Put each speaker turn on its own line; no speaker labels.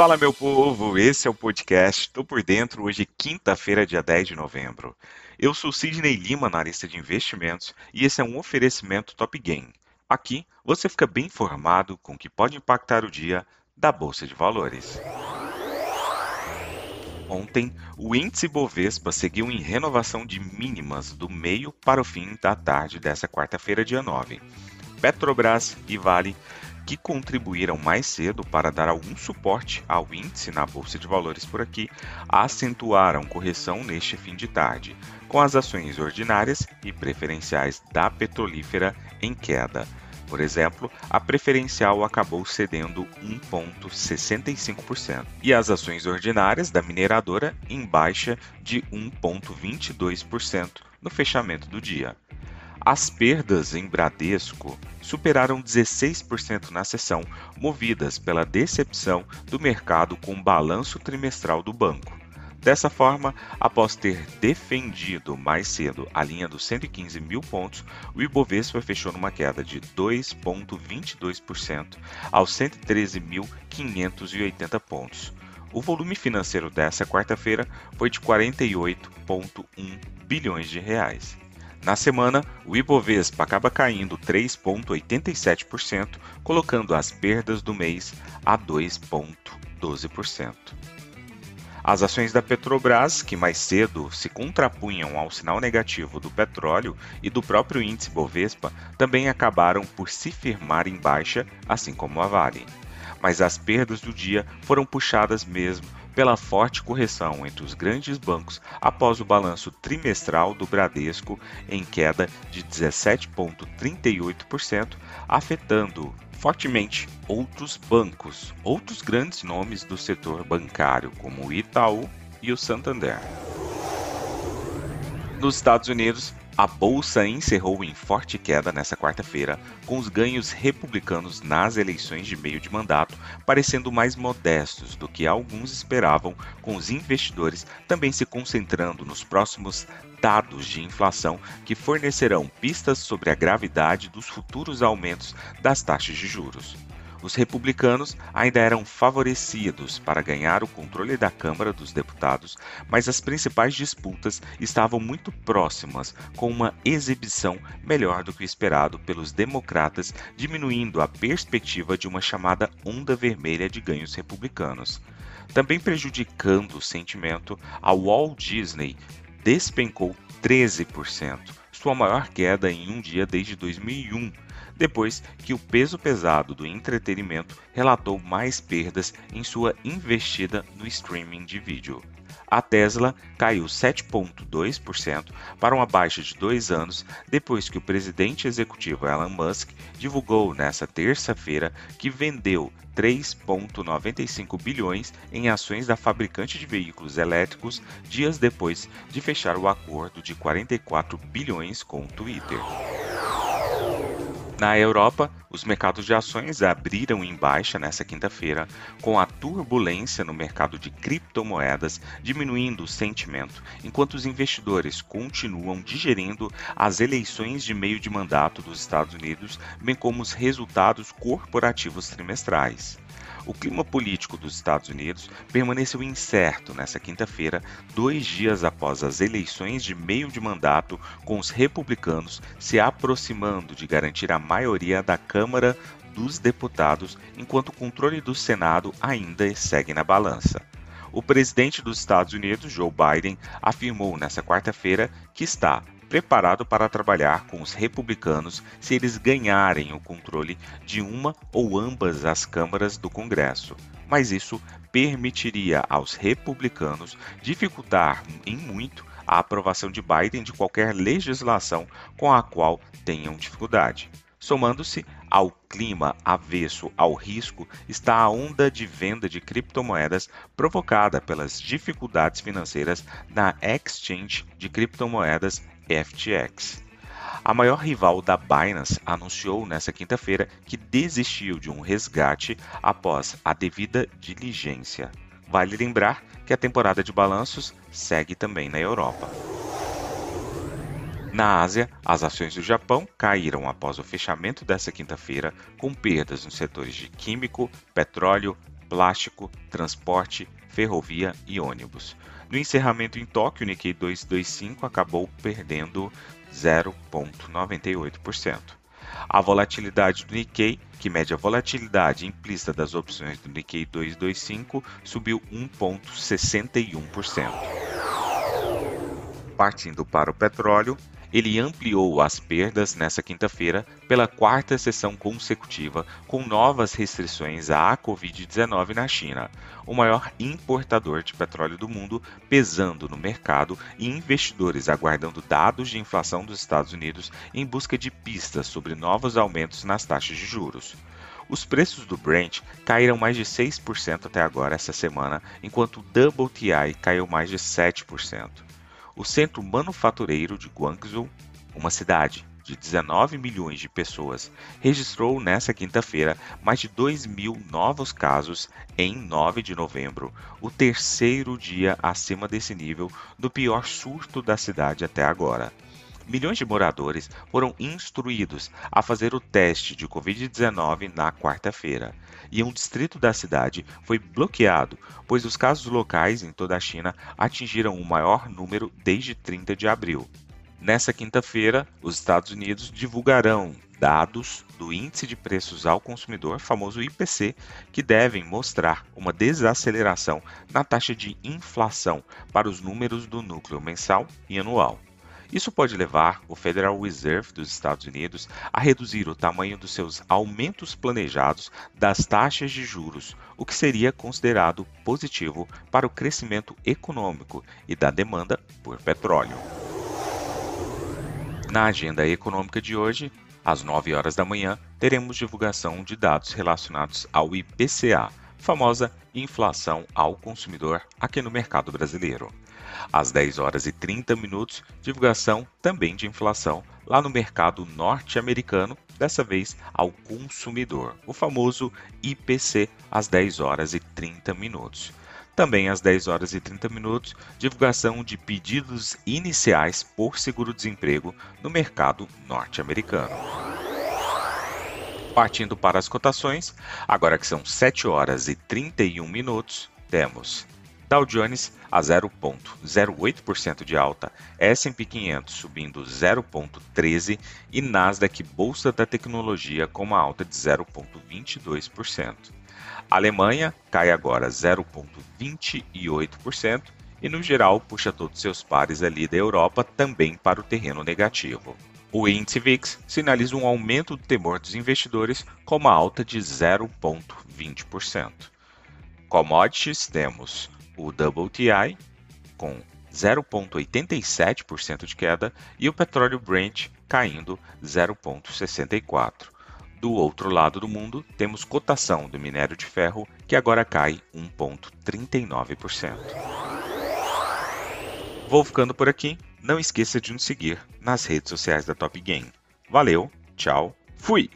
Fala, meu povo! Esse é o podcast Tô Por Dentro, hoje, quinta-feira, dia 10 de novembro. Eu sou Sidney Lima, analista de investimentos, e esse é um oferecimento Top Game. Aqui você fica bem informado com o que pode impactar o dia da Bolsa de Valores. Ontem, o índice Bovespa seguiu em renovação de mínimas do meio para o fim da tarde dessa quarta-feira, dia 9. Petrobras e Vale que contribuíram mais cedo para dar algum suporte ao índice na Bolsa de Valores por aqui, acentuaram correção neste fim de tarde, com as ações ordinárias e preferenciais da petrolífera em queda. Por exemplo, a preferencial acabou cedendo 1,65% e as ações ordinárias da mineradora em baixa de 1,22% no fechamento do dia. As perdas em Bradesco superaram 16% na sessão, movidas pela decepção do mercado com o balanço trimestral do banco. Dessa forma, após ter defendido mais cedo a linha dos 115 mil pontos, o Ibovespa fechou numa queda de 2,22% aos 113.580 pontos. O volume financeiro dessa quarta-feira foi de 48,1 bilhões de reais. Na semana, o Ibovespa acaba caindo 3,87%, colocando as perdas do mês a 2,12%. As ações da Petrobras, que mais cedo se contrapunham ao sinal negativo do petróleo e do próprio índice Bovespa, também acabaram por se firmar em baixa, assim como a Vale. Mas as perdas do dia foram puxadas mesmo pela forte correção entre os grandes bancos após o balanço trimestral do Bradesco em queda de 17,38%, afetando fortemente outros bancos, outros grandes nomes do setor bancário, como o Itaú e o Santander. Nos Estados Unidos, a bolsa encerrou em forte queda nesta quarta-feira, com os ganhos republicanos nas eleições de meio de mandato parecendo mais modestos do que alguns esperavam, com os investidores também se concentrando nos próximos dados de inflação que fornecerão pistas sobre a gravidade dos futuros aumentos das taxas de juros. Os republicanos ainda eram favorecidos para ganhar o controle da Câmara dos Deputados, mas as principais disputas estavam muito próximas, com uma exibição melhor do que o esperado pelos democratas, diminuindo a perspectiva de uma chamada onda vermelha de ganhos republicanos. Também prejudicando o sentimento, a Walt Disney despencou 13%, sua maior queda em um dia desde 2001 depois que o peso pesado do entretenimento relatou mais perdas em sua investida no streaming de vídeo. A Tesla caiu 7,2% para uma baixa de dois anos depois que o presidente executivo Elon Musk divulgou nesta terça-feira que vendeu 3,95 bilhões em ações da fabricante de veículos elétricos dias depois de fechar o acordo de 44 bilhões com o Twitter. Na Europa, os mercados de ações abriram em baixa nesta quinta-feira, com a turbulência no mercado de criptomoedas diminuindo o sentimento, enquanto os investidores continuam digerindo as eleições de meio de mandato dos Estados Unidos, bem como os resultados corporativos trimestrais. O clima político dos Estados Unidos permaneceu incerto nesta quinta-feira, dois dias após as eleições de meio de mandato, com os republicanos se aproximando de garantir a maioria da Câmara dos Deputados, enquanto o controle do Senado ainda segue na balança. O presidente dos Estados Unidos, Joe Biden, afirmou nesta quarta-feira que está preparado para trabalhar com os republicanos se eles ganharem o controle de uma ou ambas as câmaras do Congresso. Mas isso permitiria aos republicanos dificultar em muito a aprovação de Biden de qualquer legislação com a qual tenham dificuldade. Somando-se ao clima avesso ao risco está a onda de venda de criptomoedas provocada pelas dificuldades financeiras na exchange de criptomoedas FTX. A maior rival da Binance anunciou nesta quinta-feira que desistiu de um resgate após a devida diligência. Vale lembrar que a temporada de balanços segue também na Europa. Na Ásia, as ações do Japão caíram após o fechamento desta quinta-feira, com perdas nos setores de químico, petróleo, plástico, transporte, ferrovia e ônibus. No encerramento em Tóquio, o Nikkei 225 acabou perdendo 0,98%. A volatilidade do Nikkei, que mede a volatilidade implícita das opções do Nikkei 225, subiu 1,61%. Partindo para o petróleo, ele ampliou as perdas nesta quinta-feira pela quarta sessão consecutiva, com novas restrições à Covid-19 na China, o maior importador de petróleo do mundo, pesando no mercado e investidores aguardando dados de inflação dos Estados Unidos em busca de pistas sobre novos aumentos nas taxas de juros. Os preços do Brent caíram mais de 6% até agora essa semana, enquanto o WTI caiu mais de 7% o centro manufatureiro de Guangzhou, uma cidade de 19 milhões de pessoas, registrou nesta quinta-feira mais de 2 mil novos casos em 9 de novembro, o terceiro dia acima desse nível do pior surto da cidade até agora. Milhões de moradores foram instruídos a fazer o teste de Covid-19 na quarta-feira, e um distrito da cidade foi bloqueado, pois os casos locais em toda a China atingiram o maior número desde 30 de abril. Nessa quinta-feira, os Estados Unidos divulgarão dados do Índice de Preços ao Consumidor, famoso IPC, que devem mostrar uma desaceleração na taxa de inflação para os números do núcleo mensal e anual. Isso pode levar o Federal Reserve dos Estados Unidos a reduzir o tamanho dos seus aumentos planejados das taxas de juros, o que seria considerado positivo para o crescimento econômico e da demanda por petróleo. Na agenda econômica de hoje, às 9 horas da manhã, teremos divulgação de dados relacionados ao IPCA, famosa inflação ao consumidor aqui no mercado brasileiro. Às 10 horas e 30 minutos, divulgação também de inflação lá no mercado norte-americano, dessa vez ao consumidor, o famoso IPC às 10 horas e 30 minutos. Também às 10 horas e 30 minutos, divulgação de pedidos iniciais por seguro-desemprego no mercado norte-americano. Partindo para as cotações, agora que são 7 horas e 31 minutos, temos Dow Jones a 0,08% de alta, S&P 500 subindo 0,13% e Nasdaq Bolsa da Tecnologia com uma alta de 0,22%. A Alemanha cai agora 0,28% e no geral puxa todos seus pares ali da Europa também para o terreno negativo. O índice VIX sinaliza um aumento do temor dos investidores com uma alta de 0,20%. Commodities temos o WTI com 0,87% de queda e o petróleo Brent caindo 0,64%. Do outro lado do mundo, temos cotação do minério de ferro, que agora cai 1,39%. Vou ficando por aqui. Não esqueça de nos seguir nas redes sociais da Top Game. Valeu, tchau, fui!